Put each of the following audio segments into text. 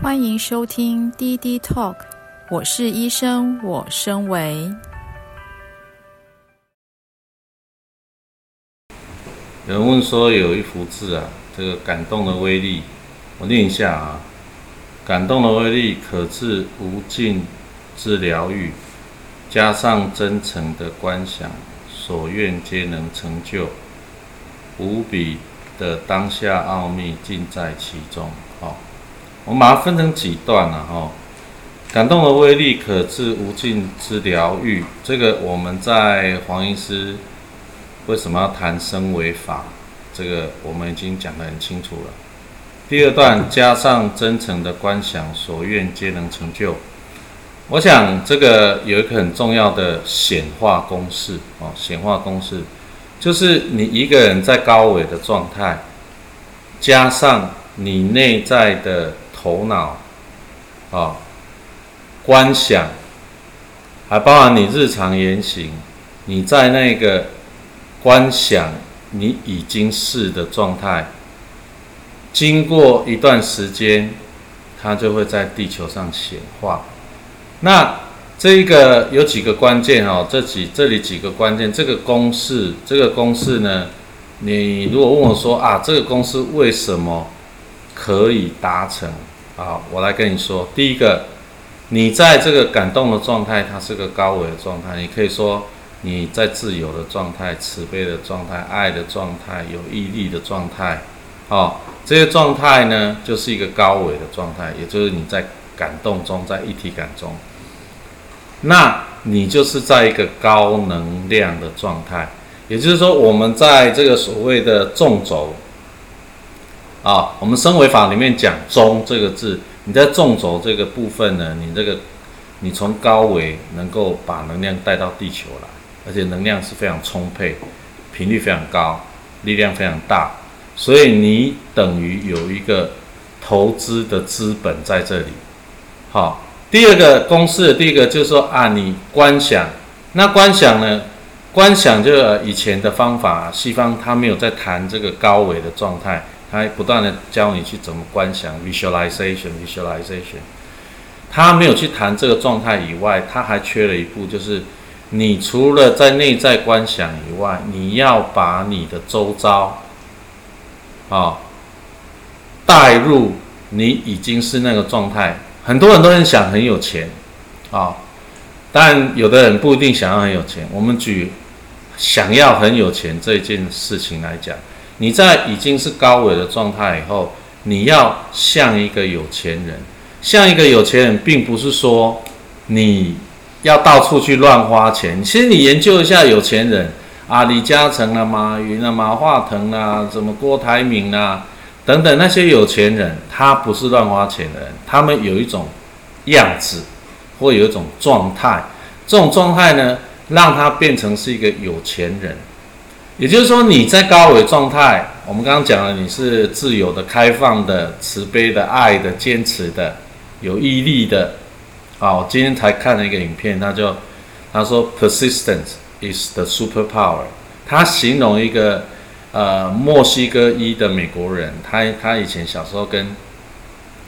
欢迎收听滴滴 Talk，我是医生，我身为。有人问说有一幅字啊，这个感动的威力，我念一下啊，感动的威力可治无尽之疗愈，加上真诚的观想，所愿皆能成就，无比的当下奥秘尽在其中。我们把它分成几段了哈，感动的威力可致无尽之疗愈。这个我们在黄医师为什么要谈升为法？这个我们已经讲得很清楚了。第二段加上真诚的观想，所愿皆能成就。我想这个有一个很重要的显化公式哦，显化公式就是你一个人在高维的状态，加上你内在的。头脑，啊、观想，还包含你日常言行，你在那个观想你已经是的状态，经过一段时间，它就会在地球上显化。那这一个有几个关键哦，这几这里几个关键，这个公式，这个公式呢，你如果问我说啊，这个公式为什么可以达成？啊，我来跟你说，第一个，你在这个感动的状态，它是个高维的状态。你可以说你在自由的状态、慈悲的状态、爱的状态、有毅力的状态。好，这些状态呢，就是一个高维的状态，也就是你在感动中，在一体感中，那你就是在一个高能量的状态。也就是说，我们在这个所谓的纵轴。啊，我们升维法里面讲“中”这个字，你在纵轴这个部分呢，你这个你从高维能够把能量带到地球来，而且能量是非常充沛，频率非常高，力量非常大，所以你等于有一个投资的资本在这里。好，第二个公式，第一个就是说啊，你观想，那观想呢？观想就以前的方法，西方他没有在谈这个高维的状态。他不断的教你去怎么观想，visualization，visualization。他没有去谈这个状态以外，他还缺了一步，就是你除了在内在观想以外，你要把你的周遭，啊，带入你已经是那个状态。很多人都很想很有钱，啊，但有的人不一定想要很有钱。我们举想要很有钱这件事情来讲。你在已经是高维的状态以后，你要像一个有钱人，像一个有钱人，并不是说你要到处去乱花钱。其实你研究一下有钱人啊，李嘉诚啊、马云啊、马化腾啊、什么郭台铭啊等等那些有钱人，他不是乱花钱的人，他们有一种样子或有一种状态，这种状态呢，让他变成是一个有钱人。也就是说，你在高维状态，我们刚刚讲了，你是自由的、开放的、慈悲的、爱的、坚持的、有毅力的。啊，我今天才看了一个影片，他就他说，persistence is the superpower。他形容一个呃墨西哥裔的美国人，他他以前小时候跟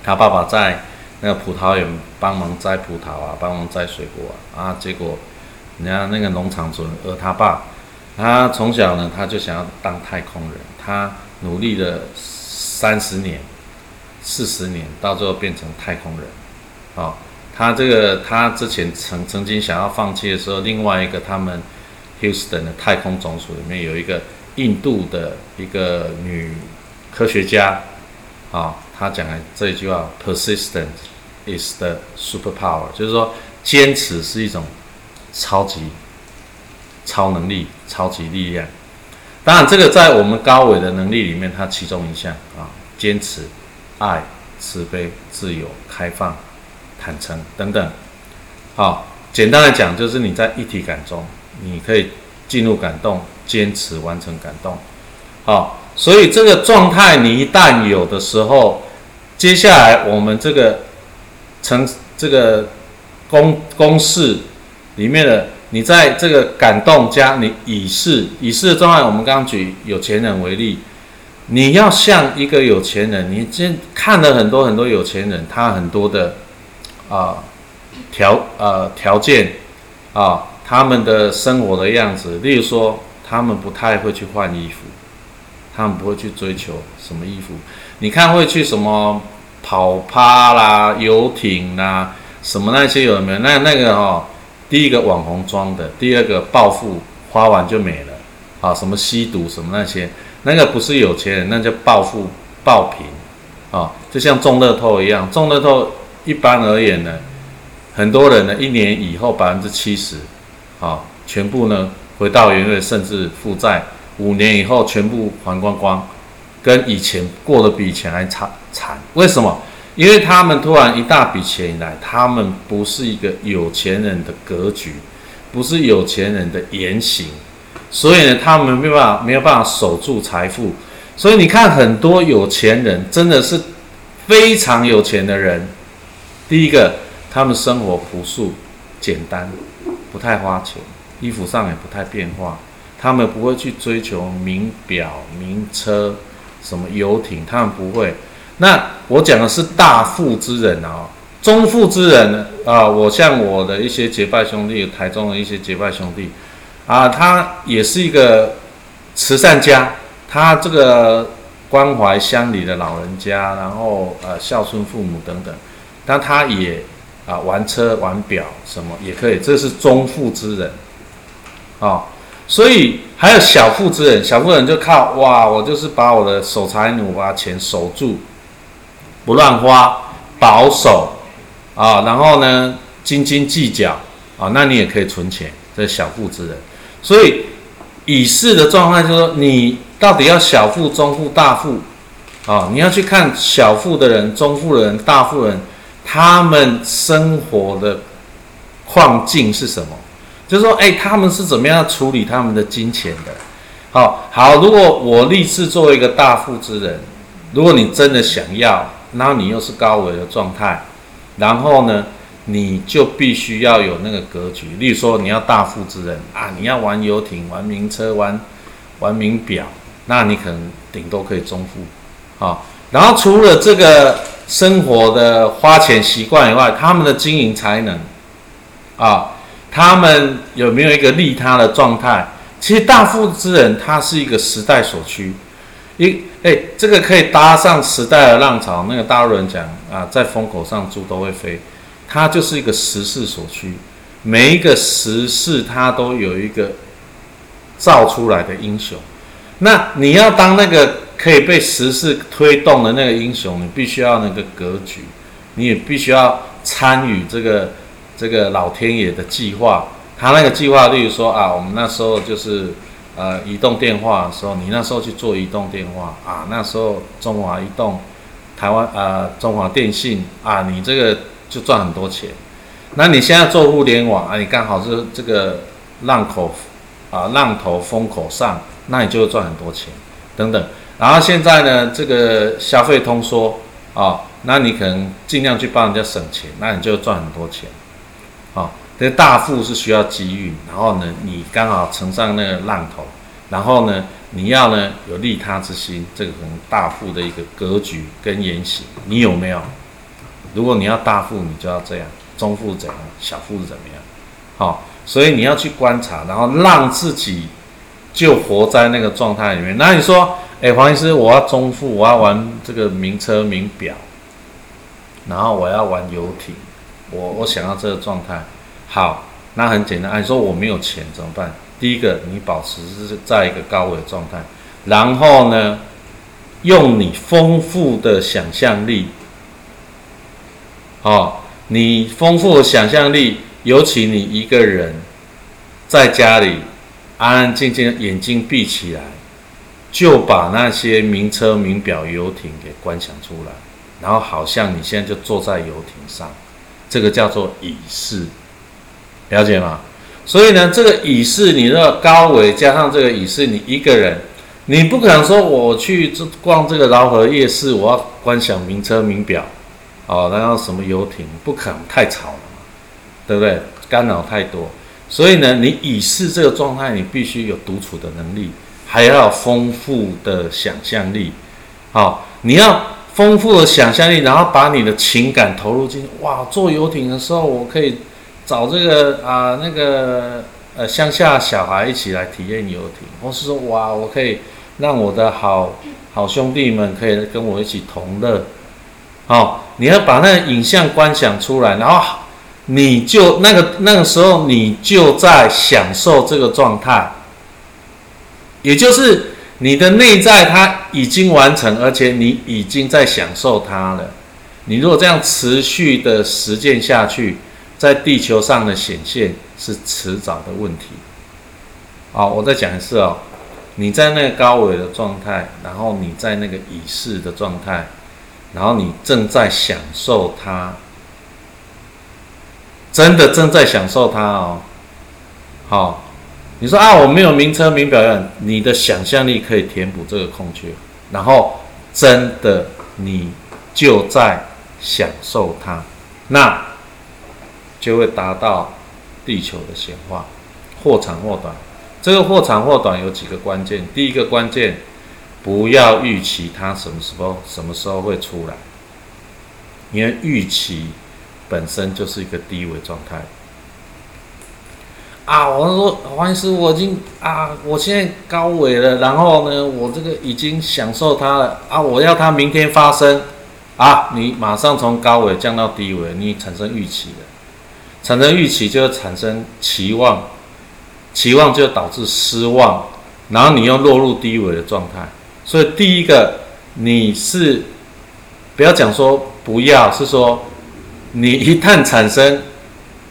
他爸爸在那个葡萄园帮忙摘葡萄啊，帮忙摘水果啊，啊，结果人家那个农场主人而他爸。他从小呢，他就想要当太空人。他努力了三十年、四十年，到最后变成太空人。哦，他这个他之前曾曾经想要放弃的时候，另外一个他们 Houston 的太空总署里面有一个印度的一个女科学家，啊、哦，他讲了这一句话：“Persistence is the superpower”，就是说坚持是一种超级。超能力、超级力量，当然这个在我们高维的能力里面，它其中一项啊，坚持、爱、慈悲、自由、开放、坦诚等等。好，简单来讲，就是你在一体感中，你可以进入感动，坚持完成感动。好，所以这个状态你一旦有的时候，接下来我们这个成这个公公式里面的。你在这个感动加你已是已是的状态，我们刚刚举有钱人为例，你要像一个有钱人，你今看了很多很多有钱人，他很多的啊条呃条件啊，他们的生活的样子，例如说，他们不太会去换衣服，他们不会去追求什么衣服。你看会去什么跑趴啦、游艇啦，什么那些有没有？那那个哦，第一个网红装的，第二个暴富花完就没了，啊，什么吸毒什么那些。那个不是有钱人，那叫暴富暴贫啊！就像中乐透一样，中乐透一般而言呢，很多人呢一年以后百分之七十啊，全部呢回到原位，甚至负债，五年以后全部还光光，跟以前过得比以前还差惨。为什么？因为他们突然一大笔钱来，他们不是一个有钱人的格局，不是有钱人的言行。所以呢，他们没有办法，没有办法守住财富。所以你看，很多有钱人真的是非常有钱的人。第一个，他们生活朴素、简单，不太花钱，衣服上也不太变化。他们不会去追求名表、名车、什么游艇，他们不会。那我讲的是大富之人啊，中富之人啊，我像我的一些结拜兄弟，台中的一些结拜兄弟。啊，他也是一个慈善家，他这个关怀乡里的老人家，然后呃孝顺父母等等，但他也啊玩车玩表什么也可以，这是中富之人，啊，所以还有小富之人，小富人就靠哇，我就是把我的守财奴把钱守住，不乱花，保守啊，然后呢斤斤计较啊，那你也可以存钱，这是小富之人。所以，已世的状态就是说，你到底要小富、中富、大富，啊，你要去看小富的人、中富的人、大富人，他们生活的困境是什么？就是说，哎，他们是怎么样处理他们的金钱的？好，好，如果我立志作为一个大富之人，如果你真的想要，然后你又是高维的状态，然后呢？你就必须要有那个格局，例如说你要大富之人啊，你要玩游艇、玩名车、玩玩名表，那你可能顶多可以中富，啊。然后除了这个生活的花钱习惯以外，他们的经营才能，啊，他们有没有一个利他的状态？其实大富之人他是一个时代所趋，一哎，这个可以搭上时代的浪潮。那个大陆人讲啊，在风口上猪都会飞。它就是一个时势所趋，每一个时势它都有一个造出来的英雄。那你要当那个可以被时势推动的那个英雄，你必须要那个格局，你也必须要参与这个这个老天爷的计划。他那个计划，例如说啊，我们那时候就是呃移动电话的时候，你那时候去做移动电话啊，那时候中华移动、台湾呃中华电信啊，你这个。就赚很多钱，那你现在做互联网啊，你刚好是这个浪口啊浪头风口上，那你就赚很多钱等等。然后现在呢，这个消费通缩啊，那你可能尽量去帮人家省钱，那你就赚很多钱啊。这大富是需要机遇，然后呢，你刚好乘上那个浪头，然后呢，你要呢有利他之心，这个可能大富的一个格局跟言行，你有没有？如果你要大富，你就要这样；中富怎样，小富是怎么样？好，所以你要去观察，然后让自己就活在那个状态里面。那你说，哎，黄医师，我要中富，我要玩这个名车名表，然后我要玩游艇，我我想要这个状态。好，那很简单。你说我没有钱怎么办？第一个，你保持是在一个高位的状态，然后呢，用你丰富的想象力。哦，你丰富的想象力，尤其你一个人在家里安安静静，眼睛闭起来，就把那些名车、名表、游艇给观想出来，然后好像你现在就坐在游艇上，这个叫做已世，了解吗？所以呢，这个已是，你的高维加上这个已是，你一个人，你不可能说我去这逛这个饶河夜市，我要观赏名车、名表。哦，然后什么游艇不可能太吵了嘛，对不对？干扰太多，所以呢，你已是这个状态，你必须有独处的能力。还要丰富的想象力。好，你要丰富的想象力，然后把你的情感投入进去。哇，坐游艇的时候，我可以找这个啊那个呃乡下小孩一起来体验游艇，或是说哇，我可以让我的好好兄弟们可以跟我一起同乐。好，你要把那个影像观想出来，然后你就那个那个时候你就在享受这个状态，也就是你的内在它已经完成，而且你已经在享受它了。你如果这样持续的实践下去，在地球上的显现是迟早的问题。好，我再讲一次哦，你在那个高维的状态，然后你在那个已逝的状态。然后你正在享受它，真的正在享受它哦。好，你说啊，我没有名车名表，你的想象力可以填补这个空缺，然后真的你就在享受它，那就会达到地球的显化，或长或短。这个或长或短有几个关键，第一个关键。不要预期它什么时候什么时候会出来，因为预期本身就是一个低维状态。啊，我说黄医师，我已经啊，我现在高维了，然后呢，我这个已经享受它了啊，我要它明天发生啊，你马上从高维降到低维，你产生预期了，产生预期就会产生期望，期望就导致失望，然后你又落入低维的状态。所以第一个，你是不要讲说不要，是说你一旦产生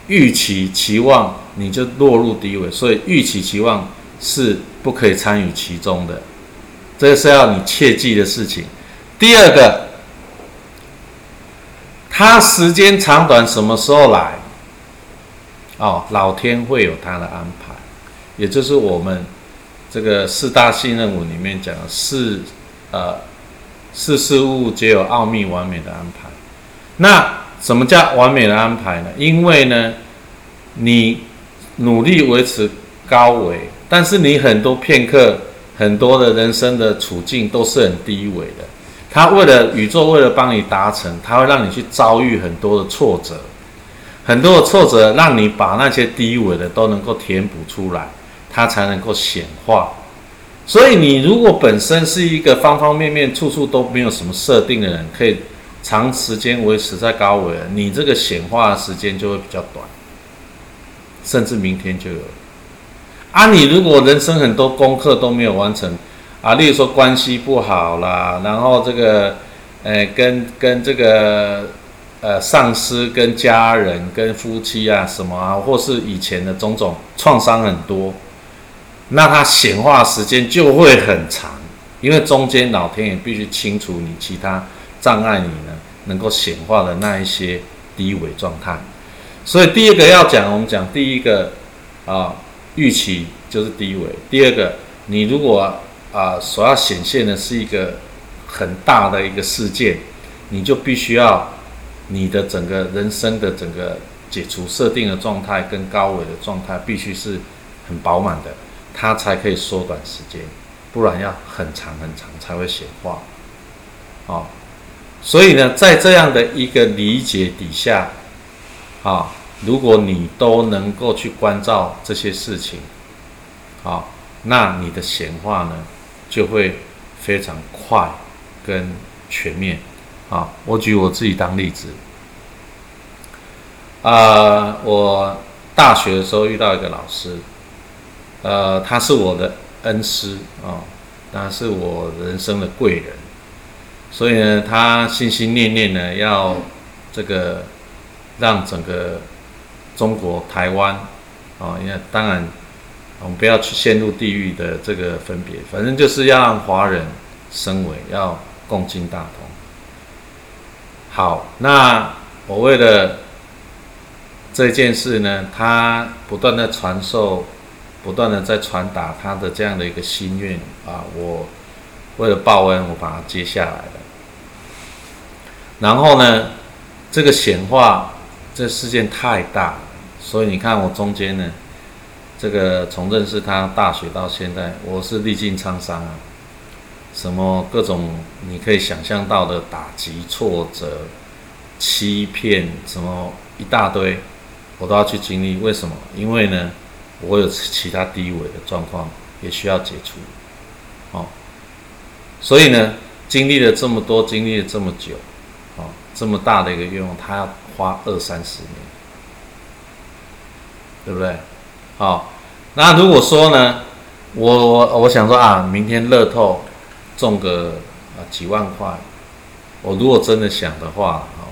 预期期望，你就落入低维。所以预期期望是不可以参与其中的，这个是要你切记的事情。第二个，它时间长短什么时候来？哦，老天会有他的安排，也就是我们。这个四大信任文里面讲的是，呃，事事物物皆有奥秘完美的安排。那什么叫完美的安排呢？因为呢，你努力维持高维，但是你很多片刻、很多的人生的处境都是很低维的。他为了宇宙，为了帮你达成，他会让你去遭遇很多的挫折，很多的挫折让你把那些低维的都能够填补出来。它才能够显化，所以你如果本身是一个方方面面、处处都没有什么设定的人，可以长时间维持在高维，你这个显化的时间就会比较短，甚至明天就有。啊，你如果人生很多功课都没有完成，啊，例如说关系不好啦，然后这个，呃，跟跟这个呃上司、跟家人、跟夫妻啊什么啊，或是以前的种种创伤很多。那它显化时间就会很长，因为中间老天爷必须清除你其他障碍，你呢能够显化的那一些低维状态。所以第二个要讲，我们讲第一个啊，预期就是低维。第二个，你如果啊所要显现的是一个很大的一个事件，你就必须要你的整个人生的整个解除设定的状态跟高维的状态必须是很饱满的。它才可以缩短时间，不然要很长很长才会显化。哦，所以呢，在这样的一个理解底下，啊，如果你都能够去关照这些事情，啊，那你的显化呢就会非常快跟全面。啊，我举我自己当例子，啊，我大学的时候遇到一个老师。呃，他是我的恩师啊，他、是我人生的贵人，所以呢，他心心念念呢要这个让整个中国台湾啊，因、为当然我们不要去陷入地狱的这个分别，反正就是要让华人升为，要共进大同。好，那我为了这件事呢，他不断的传授。不断的在传达他的这样的一个心愿啊，我为了报恩，我把它接下来了。然后呢，这个显化这事件太大，所以你看我中间呢，这个从认识他大学到现在，我是历尽沧桑啊，什么各种你可以想象到的打击、挫折、欺骗，什么一大堆，我都要去经历。为什么？因为呢，我有其他低维的状况也需要解除，哦，所以呢，经历了这么多，经历了这么久，哦，这么大的一个愿望，他要花二三十年，对不对？好，那如果说呢，我我我想说啊，明天乐透中个啊几万块，我如果真的想的话，哦，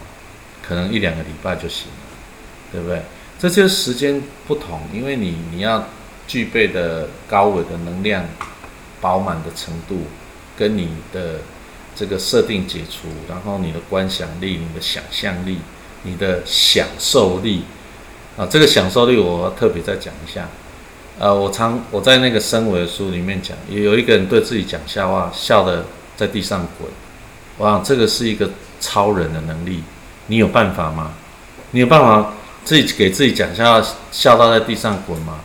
可能一两个礼拜就行了，对不对？这就是时间不同，因为你你要具备的高维的能量饱满的程度，跟你的这个设定解除，然后你的观想力、你的想象力、你的享受力。啊，这个享受力我特别再讲一下。呃，我常我在那个生维的书里面讲，也有一个人对自己讲笑话，笑得在地上滚。哇，这个是一个超人的能力，你有办法吗？你有办法自己给自己讲笑话，笑到在地上滚吗？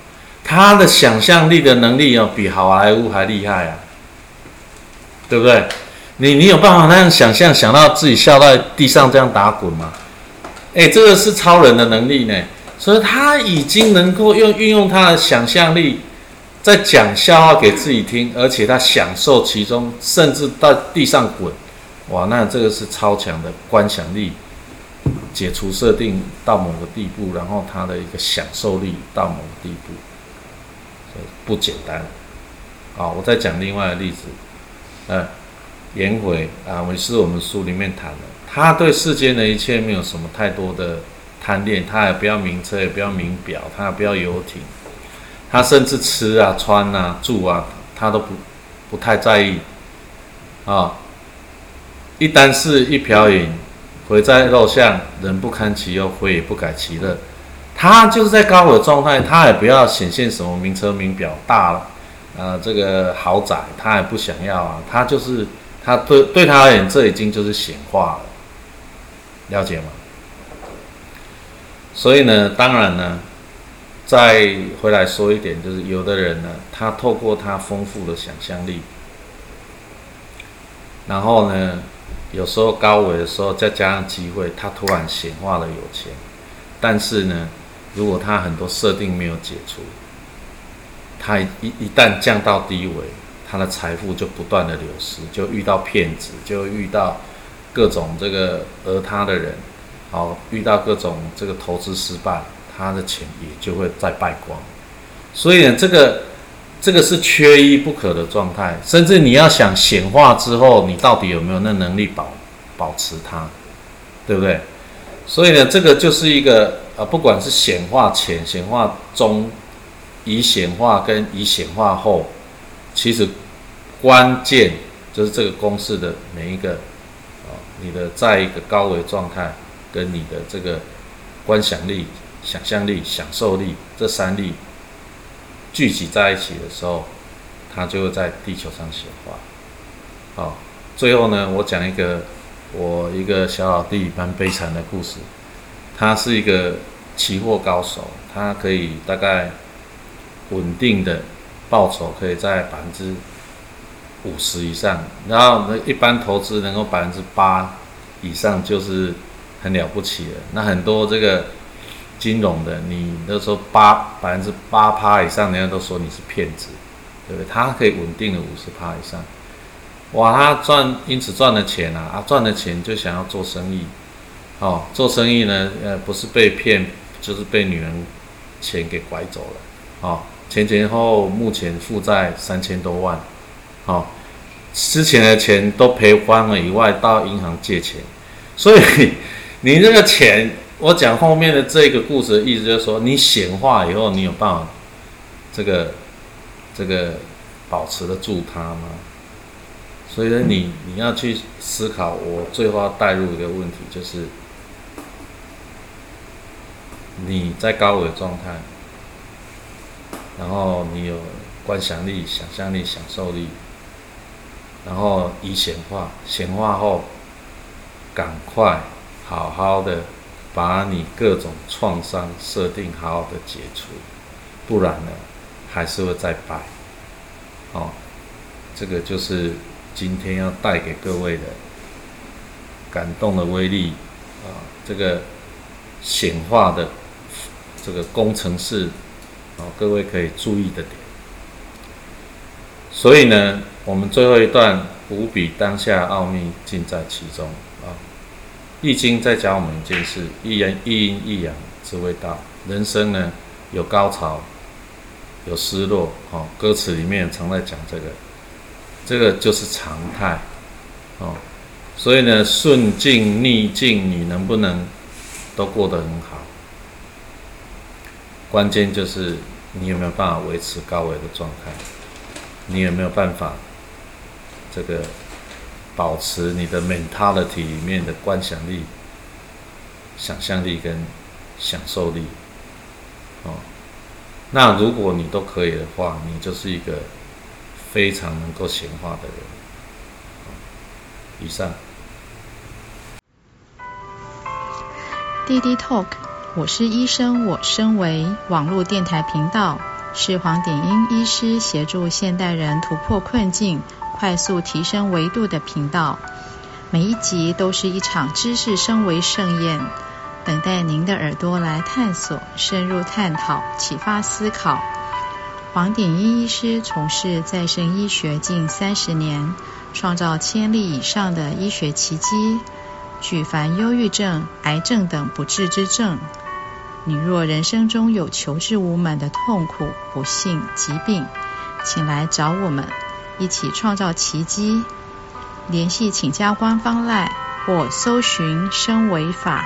他的想象力的能力哦，比好莱坞还厉害啊，对不对？你你有办法那样想象，想到自己笑到地上这样打滚吗？哎，这个是超人的能力呢。所以他已经能够用运用他的想象力，在讲笑话给自己听，而且他享受其中，甚至到地上滚，哇，那这个是超强的观想力，解除设定到某个地步，然后他的一个享受力到某个地步，不简单。好，我再讲另外的例子，呃，颜回啊，也是我们书里面谈的，他对世间的一切没有什么太多的。贪恋，他也不要名车，也不要名表，他也不要游艇，他甚至吃啊、穿啊、住啊，他都不不太在意啊。一簞食，一瓢饮，回在肉巷，人不堪其忧，回也不改其乐。他就是在高维状态，他也不要显现什么名车、名表、大了，呃，这个豪宅，他也不想要啊。他就是他对对他而言，这已经就是显化了，了解吗？所以呢，当然呢，再回来说一点，就是有的人呢，他透过他丰富的想象力，然后呢，有时候高维的时候，再加上机会，他突然显化了有钱。但是呢，如果他很多设定没有解除，他一一旦降到低维，他的财富就不断的流失，就遇到骗子，就遇到各种这个讹他的人。好，遇到各种这个投资失败，他的钱也就会再败光。所以呢，这个这个是缺一不可的状态。甚至你要想显化之后，你到底有没有那能力保保持它，对不对？所以呢，这个就是一个呃，不管是显化前、显化中、已显化跟已显化后，其实关键就是这个公式的每一个啊，你的在一个高维状态。跟你的这个观想力、想象力、享受力这三力聚集在一起的时候，它就会在地球上显化。好，最后呢，我讲一个我一个小老弟蛮悲惨的故事。他是一个期货高手，他可以大概稳定的报酬可以在百分之五十以上，然后那一般投资能够百分之八以上就是。很了不起的，那很多这个金融的，你那时候八百分之八趴以上，人家都说你是骗子，对不对？他可以稳定的五十趴以上，哇，他赚，因此赚了钱啊，啊，赚了钱就想要做生意，哦，做生意呢，呃，不是被骗，就是被女人钱给拐走了，哦，前前后后目前负债三千多万，哦，之前的钱都赔光了以外，到银行借钱，所以。你这个钱，我讲后面的这个故事的意思就是说，你显化以后，你有办法这个这个保持得住它吗？所以呢，你你要去思考。我最后要带入一个问题，就是你在高维状态，然后你有观想力、想象力、享受力，然后已显化，显化后赶快。好好的把你各种创伤设定好好的解除，不然呢，还是会再摆。哦，这个就是今天要带给各位的感动的威力啊，这个显化的这个工程师啊，各位可以注意的点。所以呢，我们最后一段无比当下奥秘尽在其中，《易经》在教我们一件事：一人一阴一阳之谓道。人生呢，有高潮，有失落，哦，歌词里面常在讲这个，这个就是常态，哦，所以呢，顺境逆境，你能不能都过得很好？关键就是你有没有办法维持高维的状态，你有没有办法这个保持你的 mentality 里面的观想力、想象力跟享受力。哦，那如果你都可以的话，你就是一个非常能够显化的人。以上。滴滴 Talk，我是医生，我身为网络电台频道，是黄典英医师协助现代人突破困境、快速提升维度的频道。每一集都是一场知识升维盛宴。等待您的耳朵来探索、深入探讨、启发思考。黄鼎英医师从事再生医学近三十年，创造千例以上的医学奇迹，举凡忧郁症、癌症等不治之症。你若人生中有求治无门的痛苦、不幸、疾病，请来找我们，一起创造奇迹。联系请加官方 LINE 或搜寻“升维法”。